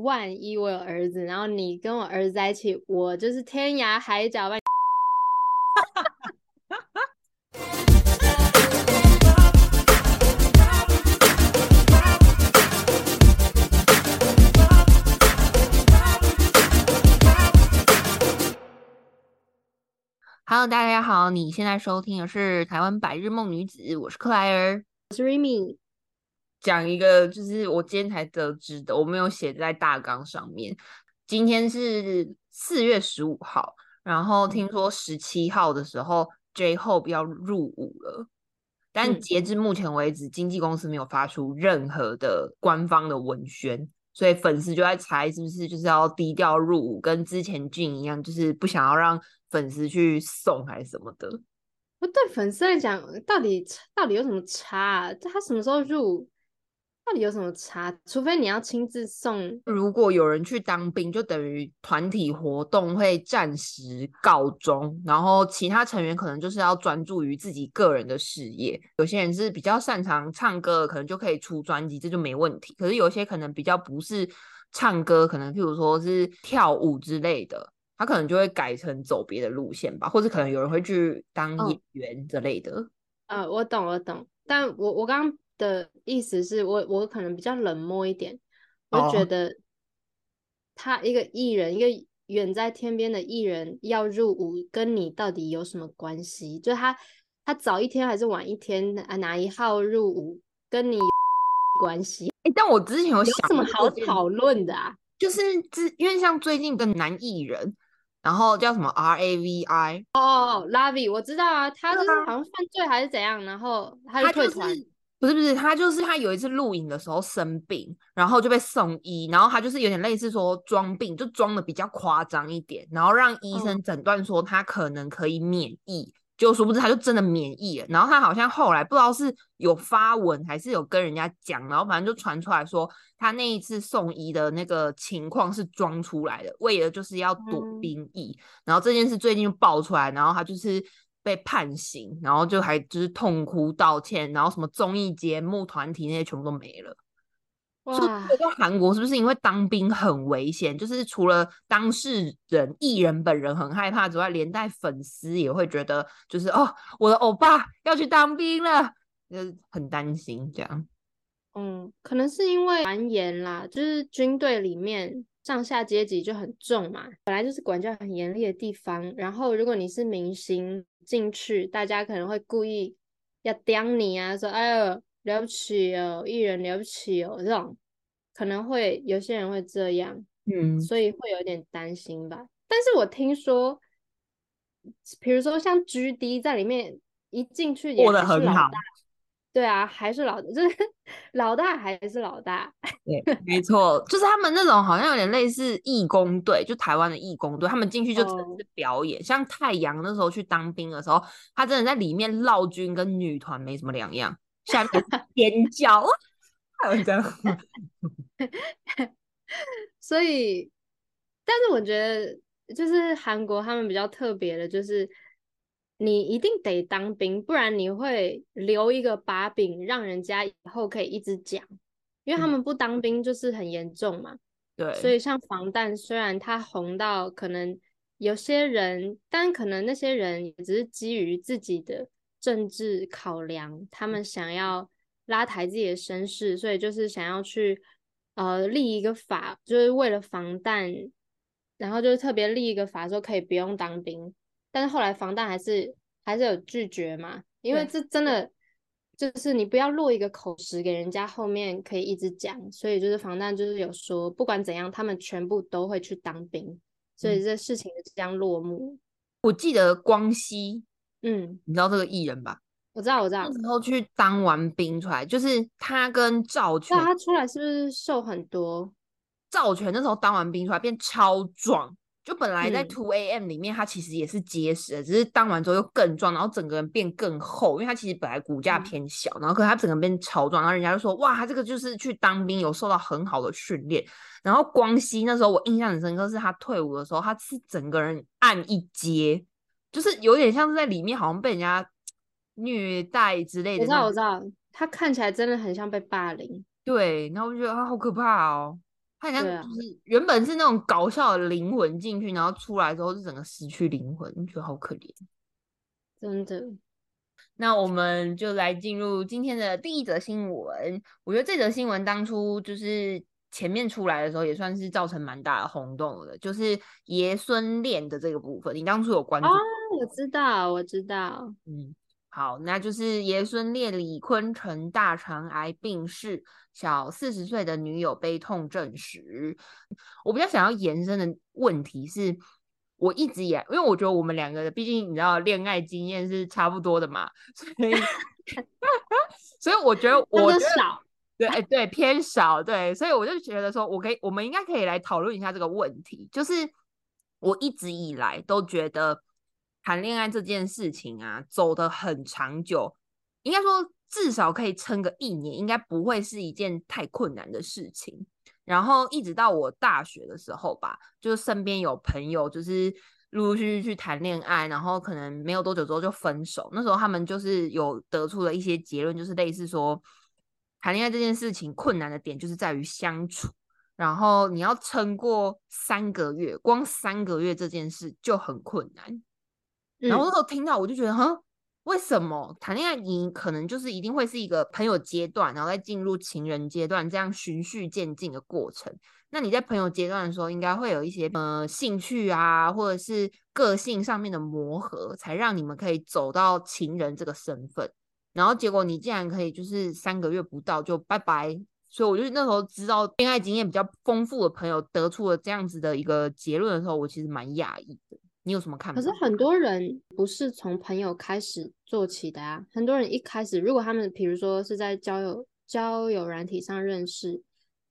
万一我有儿子，然后你跟我儿子在一起，我就是天涯海角把你。Hello，大家好，你现在收听的是台湾百日梦女子，我是克莱尔。我是 Remy，讲一个就是我今天才得知的，我没有写在大纲上面。今天是四月十五号，然后听说十七号的时候 J Hope 要入伍了，但嗯截至目前为止，经纪公司没有发出任何的官方的文宣，所以粉丝就在猜是不是就是要低调入伍，跟之前俊一样，就是不想要让粉丝去送还是什么的。不对粉丝来讲，到底到底有什么差、啊？他什么时候入？到底有什么差？除非你要亲自送，如果有人去当兵，就等于团体活动会暂时告终，然后其他成员可能就是要专注于自己个人的事业。有些人是比较擅长唱歌，可能就可以出专辑，这就没问题。可是有些可能比较不是唱歌，可能譬如说是跳舞之类的，他可能就会改成走别的路线吧，或者可能有人会去当嗯演员之类的。呃，我懂，我懂，但我我刚刚的意思是我我可能比较冷漠一点，我觉哦得他一个艺人，一个远在天边的艺人要入伍，跟你到底有什么关系？就他他早一天还是晚一天啊哪一号入伍，跟你有关系？哎，但我之前有想有想什么好讨论的啊？就是之因为像最近的男艺人，然后叫什么 R A V I，哦，Lavi，我知道啊，他就是好像犯罪还是怎样，然后他他就退团。是不是不是他就是他有一次录影的时候生病，然后就被送医，然后他就是有点类似说装病，就装的比较夸张一点，然后让医嗯生诊断说他可能可以免疫。就殊不知他就真的免疫了，然后他好像后来不知道是有发文还是有跟人家讲，然后反正就传出来说他那一次送医的那个情况是装出来的，为了就是要躲嗯兵役。然后这件事最近就爆出来，然后他就是被判刑，然后就还就是痛哭道歉，然后什么综艺节目、团体那些全部都没了。哇我，在韩国是不是因为当兵很危险？就是除了当事人、艺人本人很害怕之外，连带粉丝也会觉得，就是哦，我的欧巴要去当兵了，就是很担心这样。嗯，可能是因为传言啦，就是军队里面上下阶级就很重嘛，本来就是管教很严厉的地方。然后如果你是明星进去，大家可能会故意要刁你啊，说哎呦了不起哦，艺人了不起哦，这种可能会有些人会这样，嗯，所以会有点担心吧。但是我听说，比如说像 GD 在里面一进去也很好还是老大。对啊，还是老，就是 老大还是老大。对，没错，就是他们那种好像有点类似义工队，就台湾的义工队，他们进去就真的哦是表演。像太阳那时候去当兵的时候，他真的在里面绕军跟女团没什么两样，下面 尖叫，还有这样。所以，但是我觉得，就是韩国他们比较特别的，就是你一定得当兵，不然你会留一个把柄，让人家以后可以一直讲。因为他嗯。们不当兵就是很严重嘛，对，所以像防弹，虽然它红到可能有些人，但可能那些人也只是基于自己的政治考量，他们想要拉抬自己的身世，所以就是想要去呃立一个法，就是为了防弹，然后就是特别立一个法说可以不用当兵，但是后来防弹还是还是有拒绝嘛，因为这真的。就是你不要落一个口实给人家，后面可以一直讲，所以就是防弹就是有说，不管怎样，他们全部都会去当兵，所以这事情就这样落幕。我记得光熙，嗯，你知道这个艺人吧？我知道，我知道那。时候去当完兵出来，就是他跟赵全那他出来是不是瘦很多？赵全那时候当完兵出来变超壮，就本来在嗯 Two AM 里面他其实也是结实的，只是当完之后又更壮，然后整个人变更厚，因为他其实本来骨架嗯偏小，然后可是他整个人变超壮，然后人家就说哇，他这个就是去当兵有受到很好的训练。然后光熙那时候我印象很深刻，是他退伍的时候，他是整个人按一阶，就是有点像是在里面好像被人家虐待之类的我知道，我知道，他看起来真的很像被霸凌。对，然后我就觉得啊，好可怕哦。他好像就是原本是那种搞笑的灵魂进去，然后出来之后是整个失去灵魂，觉得好可怜。真的。那我们就来进入今天的第一则新闻。我觉得这则新闻当初就是前面出来的时候，也算是造成蛮大的轰动的，就是爷孙恋的这个部分。你当初有关注？哦，我知道，我知道。嗯，好，那就是爷孙恋李坤城大肠癌病逝，小四十岁的女友悲痛证实。我比较想要延伸的问题是。我一直以来，因为我觉得我们两个毕竟你知道恋爱经验是差不多的嘛，所以 所以我觉得 我觉得少，对，哎对，偏少，对，所以我就觉得说，我可以，我们应该可以来讨论一下这个问题。就是我一直以来都觉得谈恋爱这件事情啊，走得很长久，应该说至少可以撑个一年，应该不会是一件太困难的事情。然后一直到我大学的时候吧，就是身边有朋友就是陆陆续续去谈恋爱，然后可能没有多久之后就分手。那时候他们就是有得出了一些结论，就是类似说，谈恋爱这件事情困难的点就是在于相处，然后你要撑过三个月，光三个月这件事就很困难。然后那时候听到我就觉得，哈。为什么谈恋爱？你可能就是一定会是一个朋友阶段，然后再进入情人阶段，这样循序渐进的过程。那你在朋友阶段的时候，应该会有一些呃兴趣啊，或者是个性上面的磨合，才让你们可以走到情人这个身份。然后结果你竟然可以就是三个月不到就拜拜，所以我就那时候知道恋爱经验比较丰富的朋友得出了这样子的一个结论的时候，我其实蛮讶异的。你有什么看法？可是很多人不是从朋友开始做起的啊。很多人一开始，如果他们比如说是在交友交友软体上认识，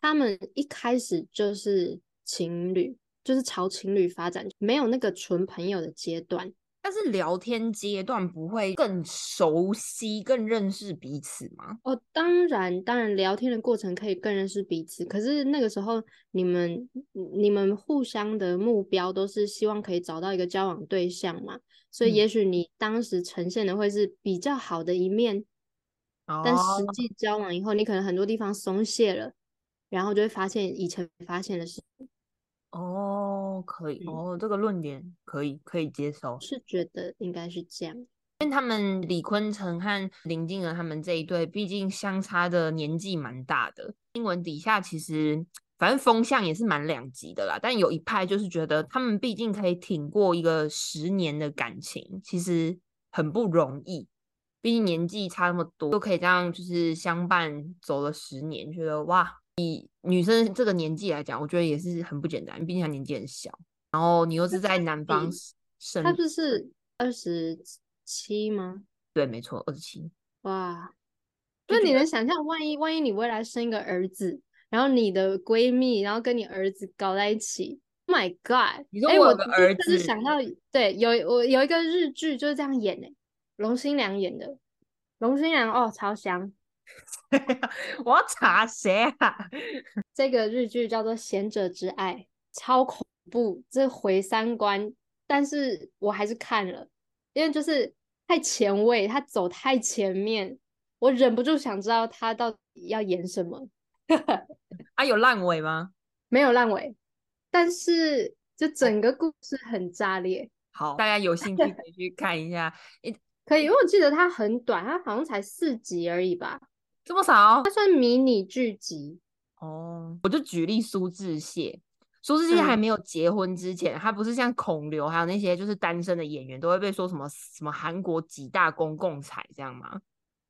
他们一开始就是情侣，就是朝情侣发展，没有那个纯朋友的阶段。但是聊天阶段不会更熟悉、更认识彼此吗？哦，当然，当然，聊天的过程可以更认识彼此。可是那个时候，你们、你们互相的目标都是希望可以找到一个交往对象嘛？所以，也许你当时呈现的会是比较好的一面，但实际交往以后，你可能很多地方松懈了，然后就会发现以前发现的事。哦，可以哦，这个论点可以可以接受，是觉得应该是这样，因为他们李坤城和林静儿他们这一对，毕竟相差的年纪蛮大的。新闻底下其实反正风向也是蛮两极的啦，但有一派就是觉得他们毕竟可以挺过一个十年的感情，其实很不容易，毕竟年纪差那么多，都可以这样就是相伴走了十年，觉得哇。以女生这个年纪来讲，我觉得也是很不简单，毕竟她年纪很小，然后你又是在南方生，她不是二十七吗？对，没错，二十七。哇，那你能想象，万一万一你未来生一个儿子，然后你的闺蜜，然后跟你儿子搞在一起 Oh？My God！你说我的儿子？想到对，有我有一个日剧就是这样演诶，龙心良演的，龙心良哦，超香。我要查谁啊？这个日剧叫做《贤者之爱》，超恐怖，这毁三观。但是我还是看了，因为就是太前卫，他走太前面，我忍不住想知道他到底要演什么。啊，有烂尾吗？没有烂尾，但是就整个故事很炸裂。好，大家有兴趣可以去看一下。可以，因为我记得它很短，它好像才四集而已吧。这么少？它算迷你剧集哦。我就举例苏志燮，苏志燮还没有结婚之前，他不是像孔刘还有那些就是单身的演员，都会被说什么什么韩国几大公共财这样吗？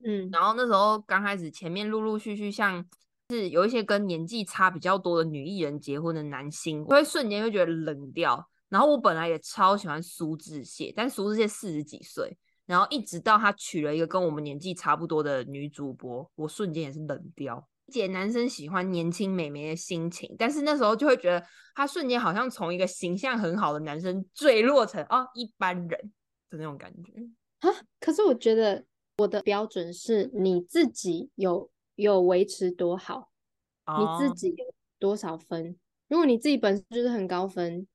嗯。然后那时候刚开始，前面陆陆续续像是有一些跟年纪差比较多的女艺人结婚的男星，会瞬间会觉得冷掉。然后我本来也超喜欢苏志燮，但苏志燮四十几岁。然后一直到他娶了一个跟我们年纪差不多的女主播，我瞬间也是冷掉。解男生喜欢年轻美眉的心情，但是那时候就会觉得他瞬间好像从一个形象很好的男生坠落成哦一般人的那种感觉啊。可是我觉得我的标准是你自己有有维持多好，你自己有多少分？如果你自己本身就是很高分，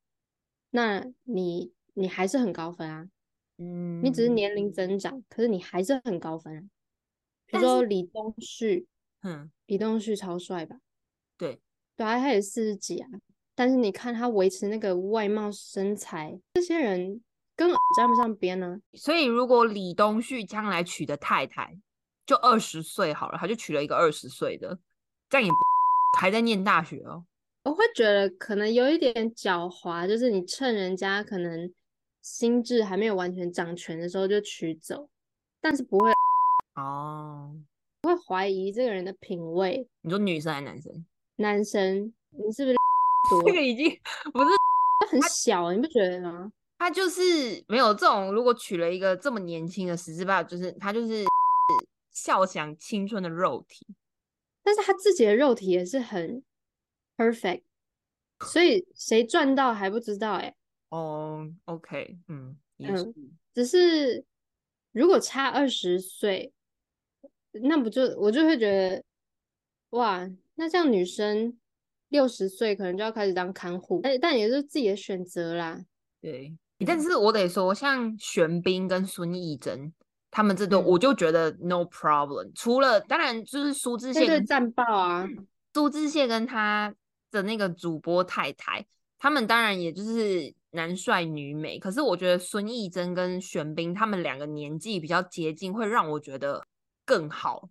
那你你还是很高分啊。嗯，你只是年龄增长，可是你还是很高分。比如说李东旭，嗯，李东旭超帅吧？对，对啊，他也四十几啊，但是你看他维持那个外貌身材，这些人跟沾不上边呢。所以如果李东旭将来娶的太太就二十岁好了，他就娶了一个二十岁的，这样也还在念大学哦。我会觉得可能有一点狡猾，就是你趁人家可能心智还没有完全掌权的时候就取走，但是不会哦。不会怀疑这个人的品味。你说女生还是男生？男生，你是不是这个已经不是很小，你不觉得吗？他就是没有这种，如果娶了一个这么年轻的十之八，就是他就是笑想青春的肉体，但是他自己的肉体也是很 perfect，所以谁赚到还不知道哎。哦，OK，嗯嗯，只是如果差二十岁。那不就我就会觉得，哇，那这样女生六十岁可能就要开始当看护，但但也是自己的选择啦。对，但是我得说，像玄彬跟孙艺珍他们这对，我就觉得 no problem。除了当然就是苏志燮对战报啊，苏志燮跟他的那个主播太太，他们当然也就是男帅女美。可是我觉得孙艺珍跟玄彬他们两个年纪比较接近，会让我觉得。更好，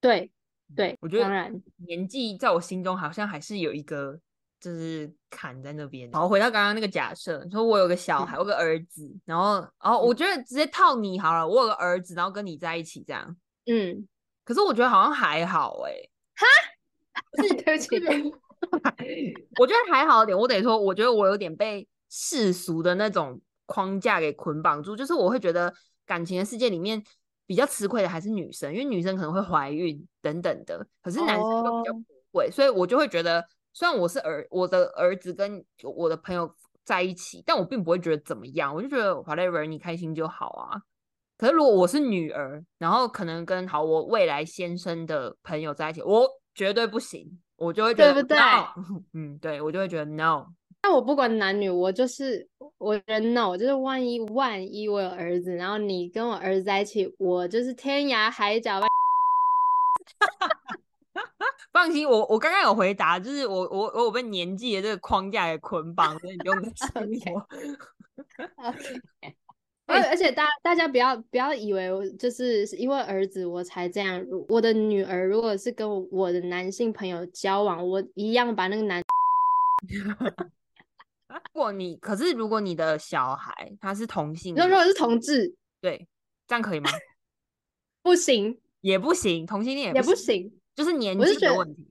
对对，我觉得当然年纪在我心中好像还是有一个就是坎在那边。好，回到刚刚那个假设，说我有个小孩，我有个儿子，然后然后我觉得直接套你好了，我有个儿子，然后跟你在一起这样，嗯，可是我觉得好像还好哎，哈，不是对不起，我觉得还好点，我得说，我觉得我有点被世俗的那种框架给捆绑住，就是我会觉得感情的世界里面。比较吃亏的还是女生，因为女生可能会怀孕等等的，可是男生就比较不会，所以我就会觉得，虽然我是儿，我的儿子跟我的朋友在一起，但我并不会觉得怎么样，我就觉得 whatever 你开心就好啊。可是如果我是女儿，然后可能跟好我未来先生的朋友在一起，我绝对不行，我就会觉得对不对？嗯，对我就会觉得 no。那我不管男女，我就是我人 no，就是万一万一我有儿子，然后你跟我儿子在一起，我就是天涯海角。放心，我我刚刚有回答，就是我我我被年纪的这个框架给捆绑，所以你不用担心我。而而且大大家不要不要以为我就是因为儿子我才这样，我的女儿如果是跟我的男性朋友交往，我一样把那个男。如果你可是，如果你的小孩他是同性，那如果是同志，对，这样可以吗？不行，也不行，同性恋也不行，就是年纪的问题。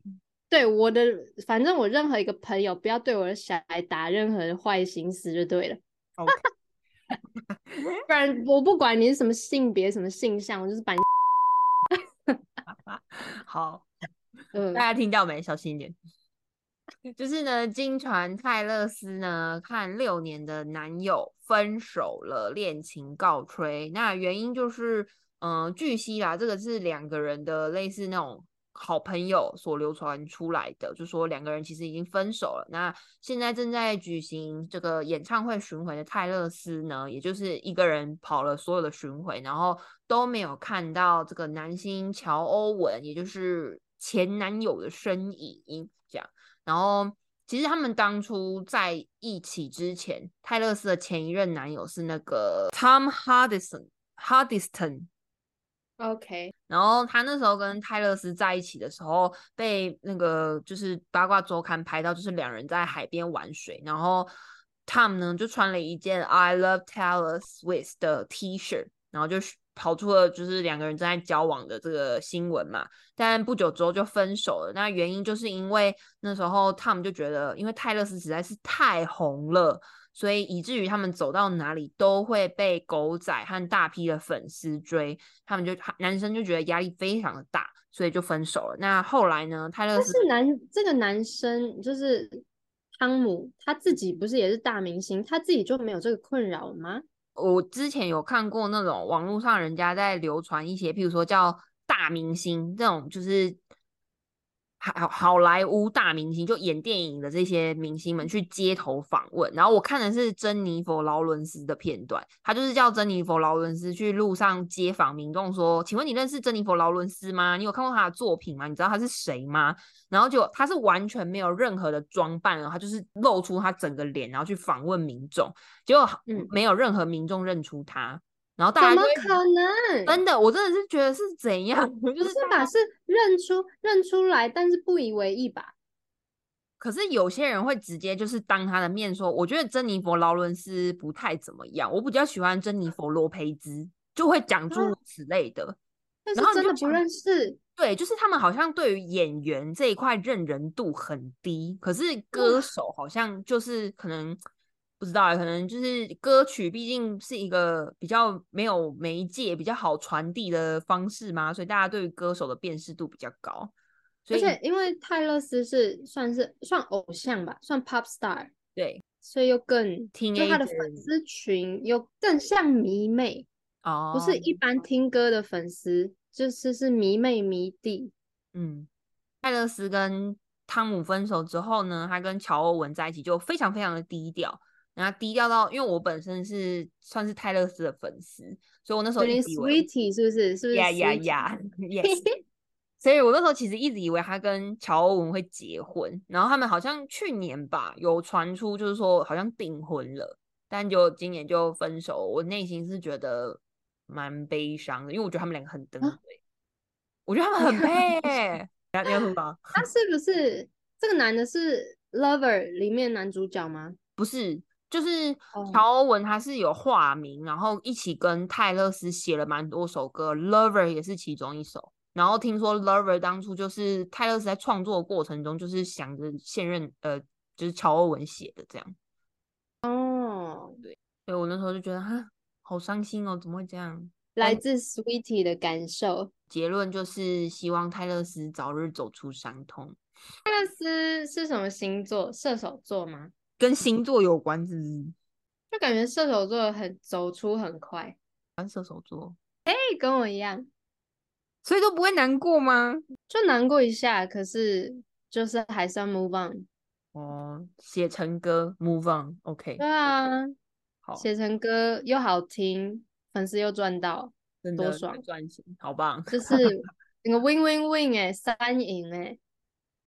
对我的，反正我任何一个朋友，不要对我的小孩打任何的坏心思就对了。不然我不管你是什么性别、什么性向，我就是把你。好，嗯，大家听到没？小心一点。就是呢，金传泰勒斯呢，看六年的男友分手了，恋情告吹。那原因就是，嗯，据悉啦，这个是两个人的类似那种好朋友所流传出来的，就说两个人其实已经分手了。那现在正在举行这个演唱会巡回的泰勒斯呢，也就是一个人跑了所有的巡回，然后都没有看到这个男星乔欧文，也就是前男友的身影，这样。然后，其实他们当初在一起之前，泰勒斯的前一任男友是那个 Tom Hardison，Hardison。OK。然后他那时候跟泰勒斯在一起的时候，被那个就是八卦周刊拍到，就是两人在海边玩水，然后 Tom 呢就穿了一件 I Love Taylor Swift 的 T 恤，然后就跑出了就是两个人正在交往的这个新闻嘛，但不久之后就分手了。那原因就是因为那时候他们就觉得，因为泰勒斯实在是太红了，所以以至于他们走到哪里都会被狗仔和大批的粉丝追，他们就男生就觉得压力非常的大，所以就分手了。那后来呢，泰勒斯是男这个男生就是汤姆他自己不是也是大明星，他自己就没有这个困扰吗？我之前有看过那种网络上人家在流传一些，譬如说叫大明星这种，就是好好莱坞大明星，就演电影的这些明星们去街头访问。然后我看的是珍妮佛劳伦斯的片段，他就是叫珍妮佛劳伦斯去路上街访民众，说：“请问你认识珍妮佛劳伦斯吗？你有看过他的作品吗？你知道他是谁吗？”然后就他是完全没有任何的装扮，他就是露出他整个脸，然后去访问民众，结果没有任何民众认出他。然后大家怎么可能？真的，我真的是觉得是怎样？就是把是认出认出来，但是不以为意吧。可是有些人会直接就是当他的面说，我觉得珍妮佛劳伦斯不太怎么样，我比较喜欢珍妮佛罗培兹，就会讲诸如此类的。但是真的不认识。对，就是他们好像对于演员这一块认人度很低，可是歌手好像就是可能。不知道，可能就是歌曲毕竟是一个比较没有媒介、比较好传递的方式嘛，所以大家对于歌手的辨识度比较高。而且因为泰勒斯是算是算偶像吧，算 pop star，对，所以又更听他的粉丝群又更像迷妹哦，不是一般听歌的粉丝，就是是迷妹迷弟。嗯，泰勒斯跟汤姆分手之后呢，他跟乔欧文在一起就非常非常的低调。然后低调到，因为我本身是算是泰勒斯的粉丝，所以我那时候以为 Sweetie 是不是？是不是？呀呀呀！Yes。所以我那时候其实一直以为他跟乔欧文会结婚，然后他们好像去年吧有传出，就是说好像订婚了，但就今年就分手。我内心是觉得蛮悲伤的，因为我觉得他们两个很登对，我觉得他们很配。你要说吗？他是不是这个男的是 Lover 里面男主角吗？不是。就是乔欧文，他是有化名，然后一起跟泰勒斯写了蛮多首歌，Lover 也是其中一首。然后听说 Lover 当初就是泰勒斯在创作过程中，就是想着现任呃，就是乔欧文写的这样。哦，对，所以我那时候就觉得哈，好伤心哦，怎么会这样？来自 Sweetie 的感受，结论就是希望泰勒斯早日走出伤痛。泰勒斯是什么星座？射手座吗？跟星座有关，是不是？就感觉射手座很走出很快。玩射手座，哎，跟我一样，所以都不会难过吗？就难过一下，可是就是还是要 move on。哦，写成歌 move on，OK。对啊，好，写成歌又好听，粉丝又赚到，多爽，赚钱，好棒！就是 整个 win win win 哎，三赢哎。